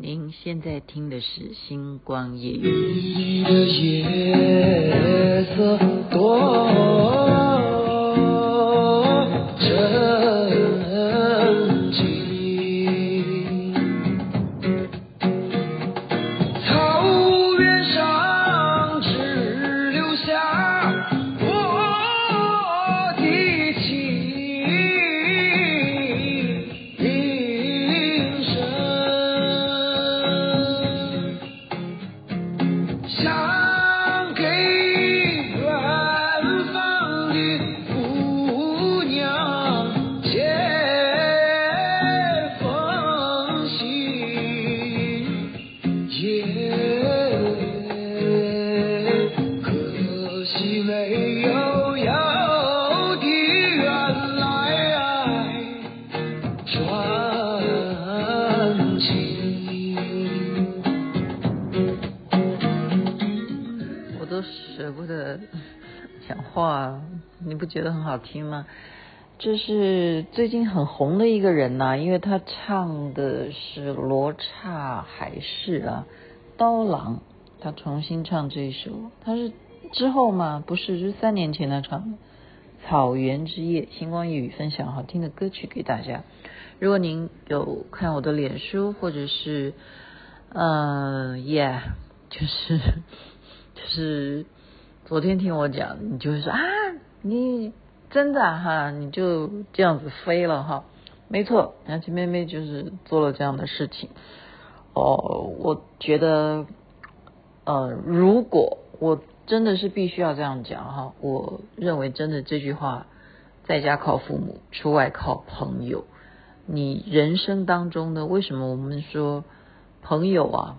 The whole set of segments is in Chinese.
您现在听的是《星光夜雨》。觉得很好听吗？这是最近很红的一个人呐、因为他唱的是罗刹海市啊，刀郎，他重新唱这一首，他是之后吗？不是，是三年前他唱的《草原之夜》。星光夜雨分享好听的歌曲给大家。如果您有看我的脸书，或者是嗯、呃、，yeah，就是就是昨天听我讲，你就会说啊。你真的哈，你就这样子飞了哈？没错，杨琪妹妹就是做了这样的事情。哦，我觉得，呃，如果我真的是必须要这样讲哈，我认为真的这句话，在家靠父母，出外靠朋友。你人生当中呢，为什么我们说朋友啊？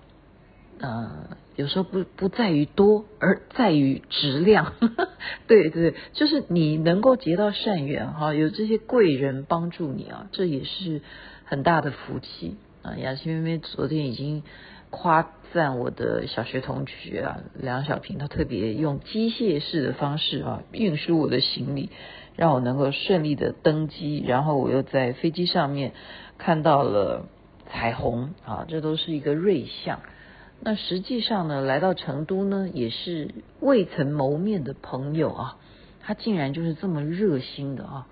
呃。有时候不不在于多，而在于质量。对对，就是你能够结到善缘哈，有这些贵人帮助你啊，这也是很大的福气啊。雅琪妹妹昨天已经夸赞我的小学同学啊，梁小平，他特别用机械式的方式啊运输我的行李，让我能够顺利的登机，然后我又在飞机上面看到了彩虹啊，这都是一个瑞相。那实际上呢，来到成都呢，也是未曾谋面的朋友啊，他竟然就是这么热心的啊，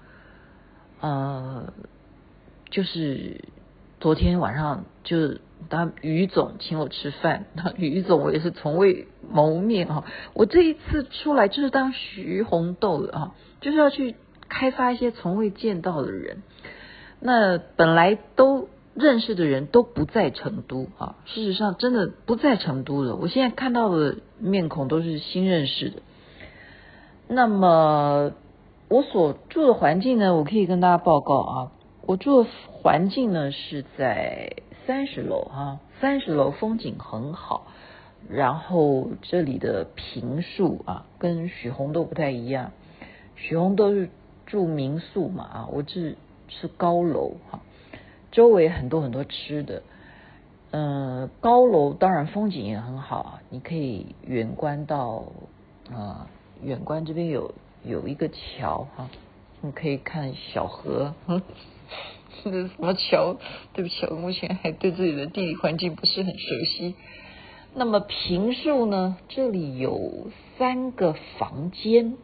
呃，就是昨天晚上就当于总请我吃饭，那于总我也是从未谋面啊，我这一次出来就是当徐红豆的啊，就是要去开发一些从未见到的人，那本来都。认识的人都不在成都啊，事实上真的不在成都了。我现在看到的面孔都是新认识的。那么我所住的环境呢，我可以跟大家报告啊，我住的环境呢是在三十楼啊，三十楼风景很好，然后这里的平数啊跟许红豆不太一样，许红豆是住民宿嘛啊，我这是高楼哈。周围很多很多吃的，嗯、呃，高楼当然风景也很好啊，你可以远观到啊，远、观这边有有一个桥哈、你可以看小河，这是什么桥？对不起，我目前还对自己的地理环境不是很熟悉。那么坪数呢？这里有三个房间，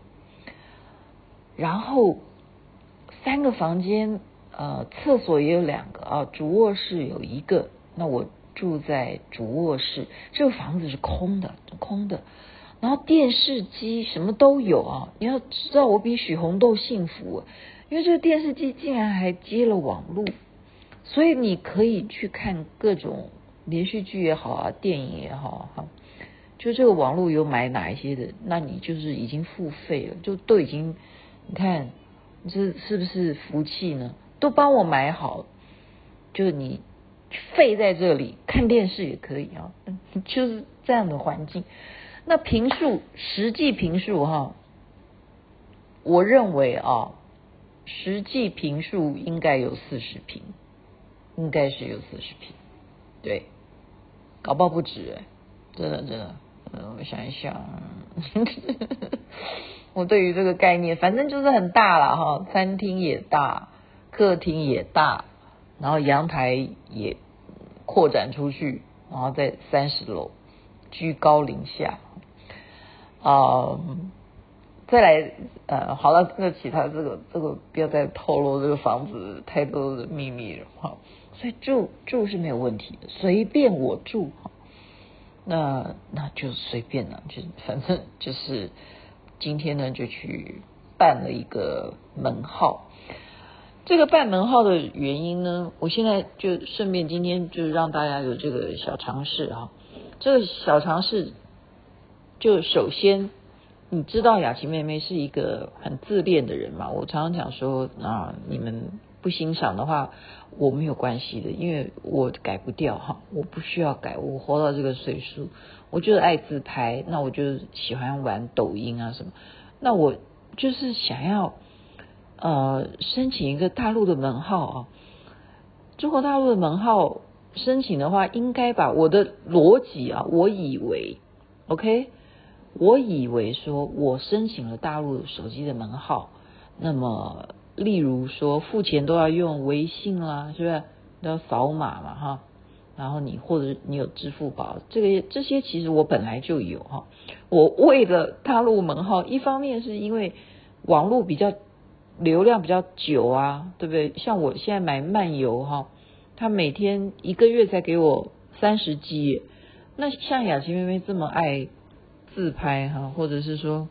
然后三个房间。呃，厕所也有两个啊，主卧室有一个。那我住在主卧室，这个房子是空的，空的。然后电视机什么都有啊。你要知道，我比许红豆幸福，因为这个电视机竟然还接了网络，所以你可以去看各种连续剧也好啊，电影也好哈。就这个网络有买哪一些的，那你就是已经付费了，就都已经，你看这是不是福气呢？都帮我买好，就是你废在这里看电视也可以啊，就是这样的环境。那坪数实际坪数哈，我认为啊，实际坪数应该有四十坪，应该是有四十坪，对，搞不好不止哎，真的真的，嗯，我想一想，我对于这个概念，反正就是很大了哈，餐厅也大。客厅也大，然后阳台也扩展出去，然后在三十楼，居高临下，啊、再来呃，好了，那其他这个这个不要再透露这个房子太多的秘密了哈。所以住住是没有问题的，随便我住哈。那那就随便了，就反正就是今天呢就去办了一个门号。这个办门号的原因呢，我现在就顺便今天就让大家有这个小尝试哈。这个小尝试就首先你知道雅琪妹妹是一个很自恋的人嘛，我常常讲说啊，你们不欣赏的话。我没有关系的，因为我改不掉哈，我不需要改。我活到这个岁数，我就是爱自拍，那我就喜欢玩抖音啊什么。那我就是想要呃申请一个大陆的门号啊，中国大陆的门号申请的话，应该把我的逻辑啊，我以为 OK，我以为说我申请了大陆手机的门号，那么。例如说付钱都要用微信啦，是不是都要扫码嘛哈？然后你或者你有支付宝，这个这些其实我本来就有哈。我为了大陆门号，一方面是因为网络比较流量比较久啊，对不对？像我现在买漫游哈，他每天一个月才给我三十 G。那像雅琪妹妹这么爱自拍哈，或者是说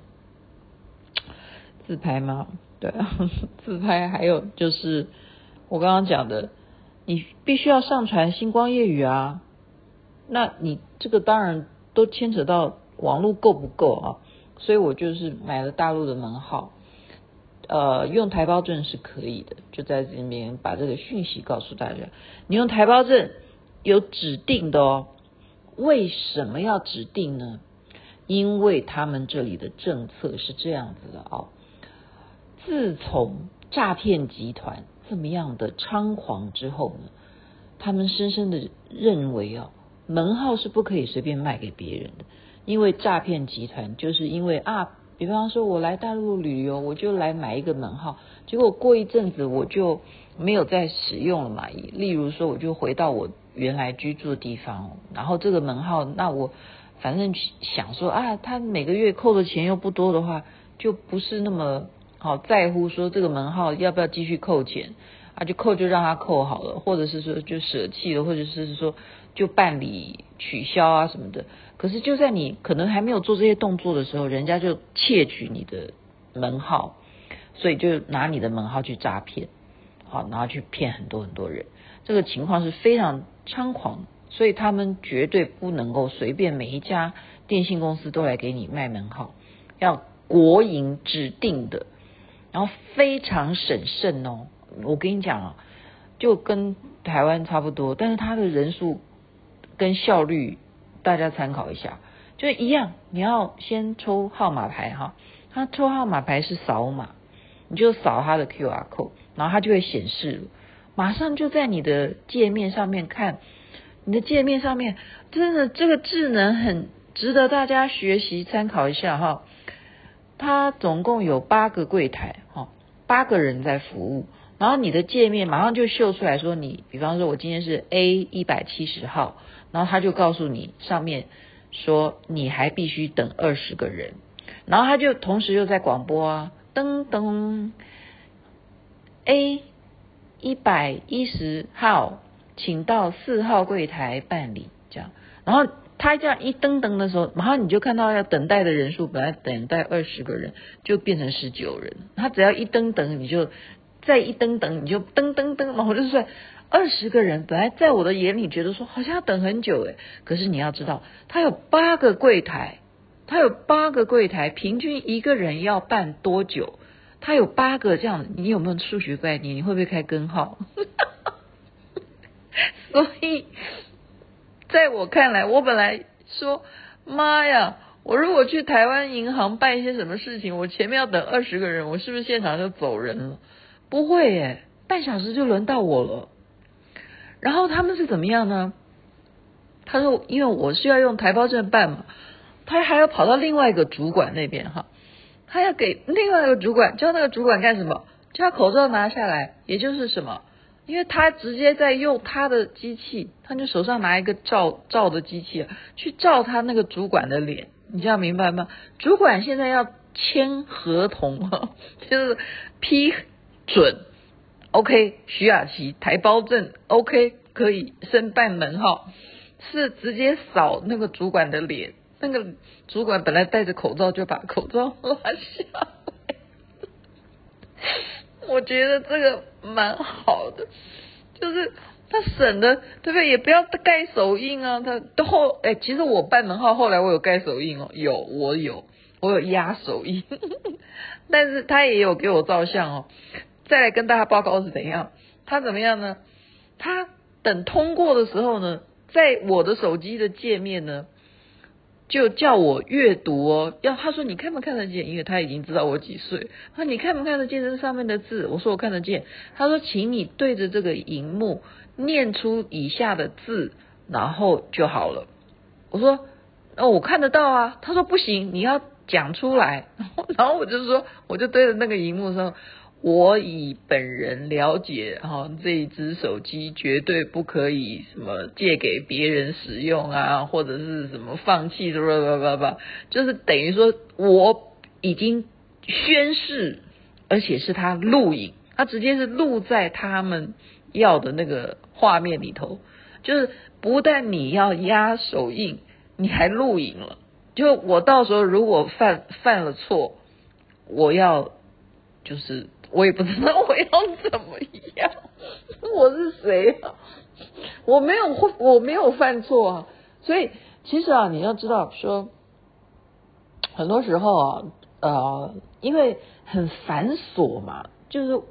自拍吗？对，自拍还有就是我刚刚讲的，你必须要上传星光夜语啊，那你这个当然都牵扯到网络够不够啊，所以我就是买了大陆的门号，呃，用台胞证是可以的，就在这边把这个讯息告诉大家，你用台胞证有指定的哦，为什么要指定呢？因为他们这里的政策是这样子的哦。自从诈骗集团这么样的猖狂之后呢，他们深深的认为哦，门号是不可以随便卖给别人的，因为诈骗集团就是因为啊，比方说我来大陆旅游，我就来买一个门号，结果过一阵子我就没有再使用了嘛。例如说，我就回到我原来居住的地方，然后这个门号，那我反正想说啊，他每个月扣的钱又不多的话，就不是那么。好在乎说这个门号要不要继续扣钱啊？就扣就让他扣好了，或者是说就舍弃了，或者是说就办理取消啊什么的。可是就在你可能还没有做这些动作的时候，人家就窃取你的门号，所以就拿你的门号去诈骗，好，然后去骗很多很多人。这个情况是非常猖狂，所以他们绝对不能够随便每一家电信公司都来给你卖门号，要国营指定的。然后非常审慎哦，我跟你讲啊，就跟台湾差不多，但是它的人数跟效率，大家参考一下，就一样。你要先抽号码牌哈，它抽号码牌是扫码，你就扫它的 QR code，然后它就会显示，马上就在你的界面上面看，你的界面上面真的这个智能很值得大家学习参考一下哈。它总共有八个柜台，哈，八个人在服务，然后你的界面马上就秀出来说你，比方说我今天是 A 一百七十号，然后他就告诉你上面说你还必须等二十个人，然后他就同时又在广播啊，噔噔，A 一百一十号，请到四号柜台办理，这样，然后。他这样一登登的时候，马上你就看到要等待的人数，本来等待二十个人，就变成十九人。他只要一登登，你就再一登登，你就噔噔噔，然后就算二十个人。本来在我的眼里觉得说好像要等很久诶，可是你要知道，他有八个柜台，他有八个柜台，平均一个人要办多久？他有八个这样，你有没有数学概念？你会不会开根号？所以。在我看来，我本来说妈呀，我如果去台湾银行办一些什么事情，我前面要等二十个人，我是不是现场就走人了？不会耶，半小时就轮到我了。然后他们是怎么样呢？他说，因为我是要用台胞证办嘛，他还要跑到另外一个主管那边哈，他要给另外一个主管，叫那个主管干什么？叫口罩拿下来，也就是什么？因为他直接在用他的机器，他就手上拿一个照照的机器去照他那个主管的脸，你这样明白吗？主管现在要签合同，就是批准，OK，徐雅琪台胞证，OK，可以申办门号，是直接扫那个主管的脸，那个主管本来戴着口罩就把口罩拉下来，我觉得这个蛮好的，就是他省的，对不对？也不要盖手印啊，他都后哎，其实我办门号后来我有盖手印哦，有我有。我有压手印，但是他也有给我照相哦。再来跟大家报告是怎样？他怎么样呢？他等通过的时候呢，在我的手机的界面呢，就叫我阅读哦。要他说你看不看得见？因为他已经知道我几岁。他说你看不看得见这上面的字？我说我看得见。他说请你对着这个荧幕念出以下的字，然后就好了。我说哦，我看得到啊。他说不行，你要。讲出来，然后我就说，我就对着那个荧幕说，我以本人了解哈，这一只手机绝对不可以什么借给别人使用啊，或者是什么放弃的，叭叭叭叭，就是等于说我已经宣誓，而且是他录影，他直接是录在他们要的那个画面里头，就是不但你要压手印，你还录影了。就我到时候如果犯犯了错，我要就是我也不知道我要怎么样，我是谁啊？我没有我没有犯错啊，所以其实啊，你要知道说，很多时候啊，呃，因为很繁琐嘛，就是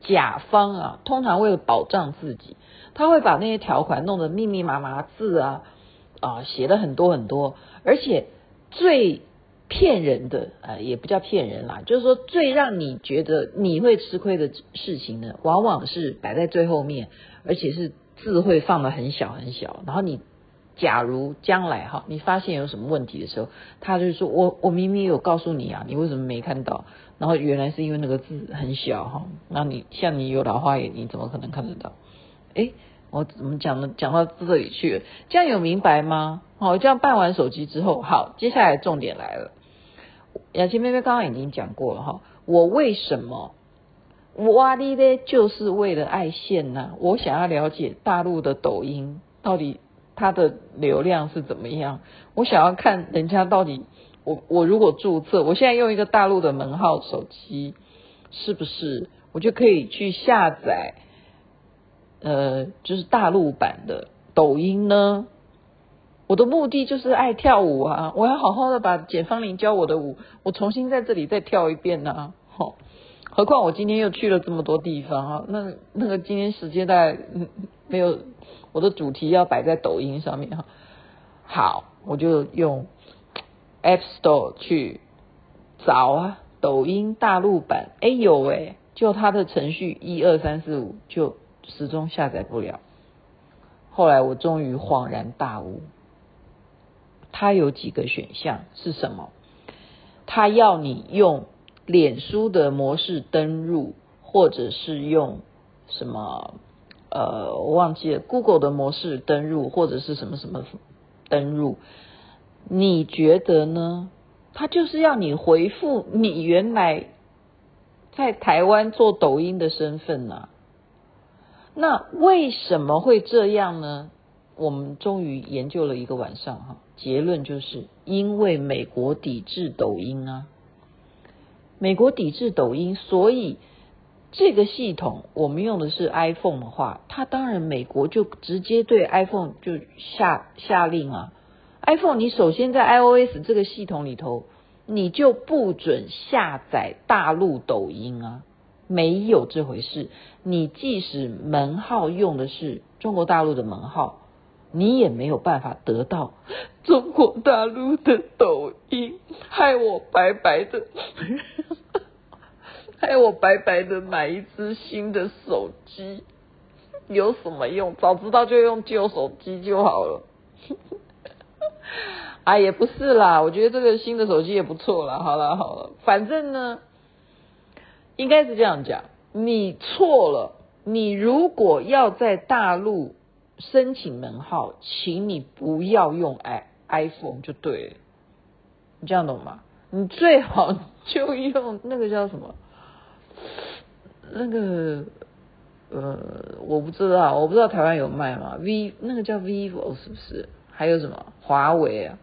甲方啊，通常为了保障自己，他会把那些条款弄得密密麻麻字啊。啊，写了很多很多，而且最骗人的啊，也不叫骗人啦，就是说最让你觉得你会吃亏的事情呢，往往是摆在最后面，而且是字会放得很小很小。然后你假如将来哈，你发现有什么问题的时候，他就说我我明明有告诉你啊，你为什么没看到？然后原来是因为那个字很小哈，那你像你有老花眼，你怎么可能看得到？诶我怎么讲呢？讲到这里去了，这样有明白吗？好，这样办完手机之后，好，接下来重点来了。雅琪妹妹刚刚已经讲过了哈，我为什么挖哩咧，就是为了爱现呢？我想要了解大陆的抖音到底它的流量是怎么样，我想要看人家到底，我我如果注册，我现在用一个大陆的门号手机，是不是我就可以去下载？呃，就是大陆版的抖音呢。我的目的就是爱跳舞啊，我要好好的把简芳玲教我的舞，我重新在这里再跳一遍呢、啊。好，何况我今天又去了这么多地方啊，那那个今天时间大概没有我的主题要摆在抖音上面哈。好，我就用 App Store 去找啊，抖音大陆版，哎有喂，就它的程序一二三四五就。始终下载不了，后来我终于恍然大悟，它有几个选项是什么？它要你用脸书的模式登入，或者是用什么呃，我忘记了，Google 的模式登入，或者是什么什么登入？你觉得呢？它就是要你回复你原来在台湾做抖音的身份呐、啊。那为什么会这样呢？我们终于研究了一个晚上哈，结论就是因为美国抵制抖音啊，美国抵制抖音，所以这个系统我们用的是 iPhone 的话，它当然美国就直接对 iPhone 就下下令啊，iPhone 你首先在 iOS 这个系统里头，你就不准下载大陆抖音啊。没有这回事，你即使门号用的是中国大陆的门号，你也没有办法得到中国大陆的抖音，害我白白的，害我白白的买一支新的手机，有什么用？早知道就用旧手机就好了。啊，也不是啦，我觉得这个新的手机也不错啦。好了好了，反正呢。应该是这样讲，你错了，你如果要在大陆申请门号，请你不要用 i iPhone 就对了，你这样懂吗？你最好就用那个叫什么？那个呃，我不知道，我不知道台湾有卖吗？V 那个叫 Vivo 是不是？还有什么华为啊？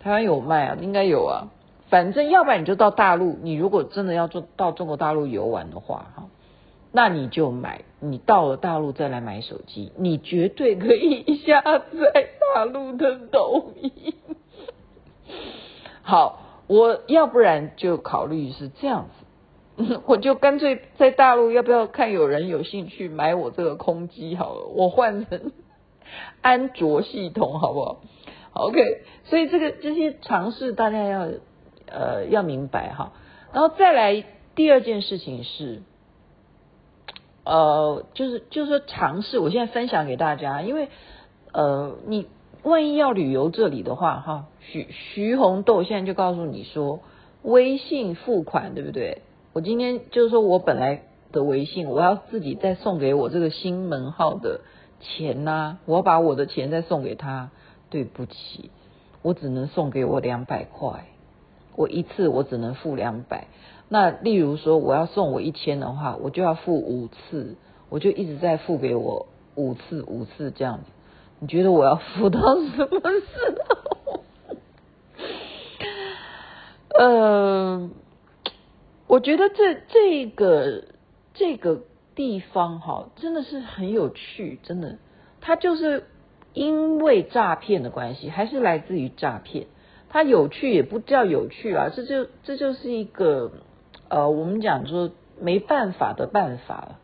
台湾有卖啊，应该有啊。反正要不然你就到大陆，你如果真的要做到中国大陆游玩的话，哈，那你就买。你到了大陆再来买手机，你绝对可以下载大陆的抖音。好。我要不然就考虑是这样子，我就干脆在大陆要不要看有人有兴趣买我这个空机好了，我换成安卓系统好不好？OK，所以这个这些尝试大家要呃要明白哈，然后再来第二件事情是，呃，就是就是说尝试，我现在分享给大家，因为呃你。万一要旅游这里的话，哈，徐徐红豆现在就告诉你说，微信付款对不对？我今天就是说我本来的微信，我要自己再送给我这个新门号的钱呐、我要把我的钱再送给他，对不起，我只能送给我两百块，我一次我只能付两百。那例如说我要送我一千的话，我就要付五次，我就一直在付给我五次五次这样子。你觉得我要付到什么时候？呃，我觉得这这个这个地方哈，真的是很有趣，真的，它就是因为诈骗的关系，还是来自于诈骗。它有趣也不叫有趣啊，这就这就是一个呃，我们讲说没办法的办法了。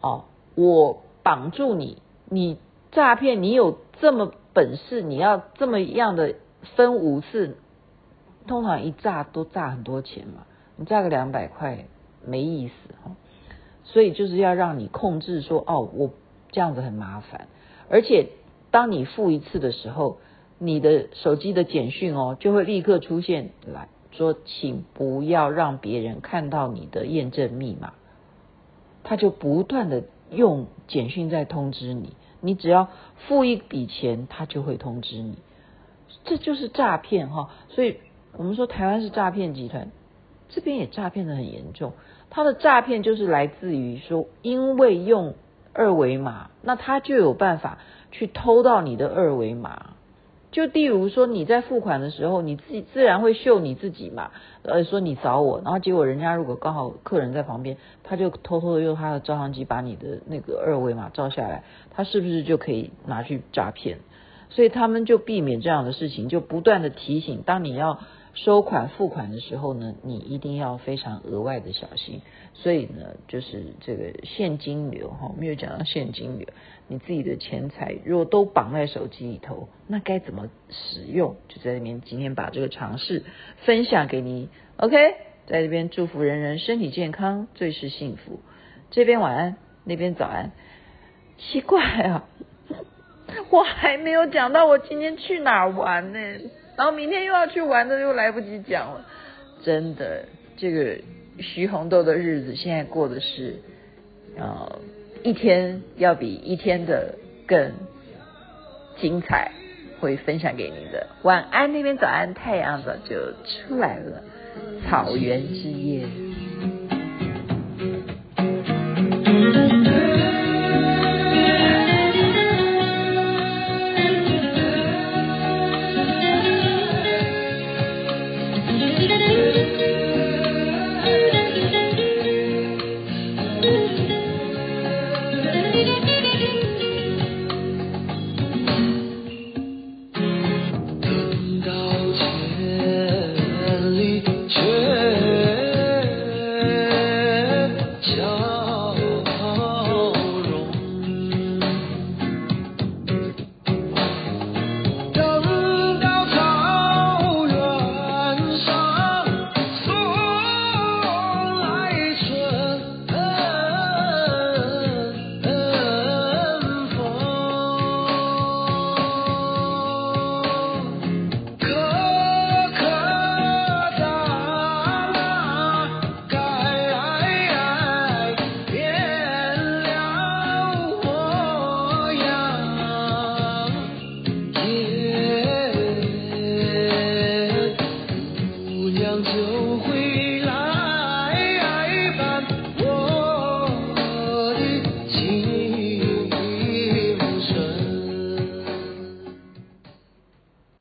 哦，我绑住你，你。诈骗，你有这么本事，你要这么样的分五次，通常一诈都诈很多钱嘛，你诈个两百块没意思哈，所以就是要让你控制说，哦，我这样子很麻烦，而且当你付一次的时候，你的手机的简讯哦就会立刻出现来说，请不要让别人看到你的验证密码，他就不断的用简讯在通知你。你只要付一笔钱，他就会通知你，这就是诈骗哈。所以我们说台湾是诈骗集团，这边也诈骗的很严重。他的诈骗就是来自于说，因为用二维码，那他就有办法去偷到你的二维码。就例如说，你在付款的时候，你自己自然会秀你自己嘛，呃，说你找我，然后结果人家如果刚好客人在旁边，他就偷偷的用他的照相机把你的那个二维码照下来，他是不是就可以拿去诈骗？所以他们就避免这样的事情，就不断的提醒，当你要。收款付款的时候呢，你一定要非常额外的小心。所以呢，就是这个现金流哈，没有讲到现金流，你自己的钱财如果都绑在手机里头，那该怎么使用？就在这边今天把这个尝试分享给你。OK，在这边祝福人人身体健康，最是幸福。这边晚安，那边早安。奇怪啊，我还没有讲到我今天去哪玩呢？然后明天又要去玩的，又来不及讲了。真的，这个徐红豆的日子现在过的是，呃，一天要比一天的更精彩，会分享给您的。晚安那边早安，太阳早就出来了，草原之夜。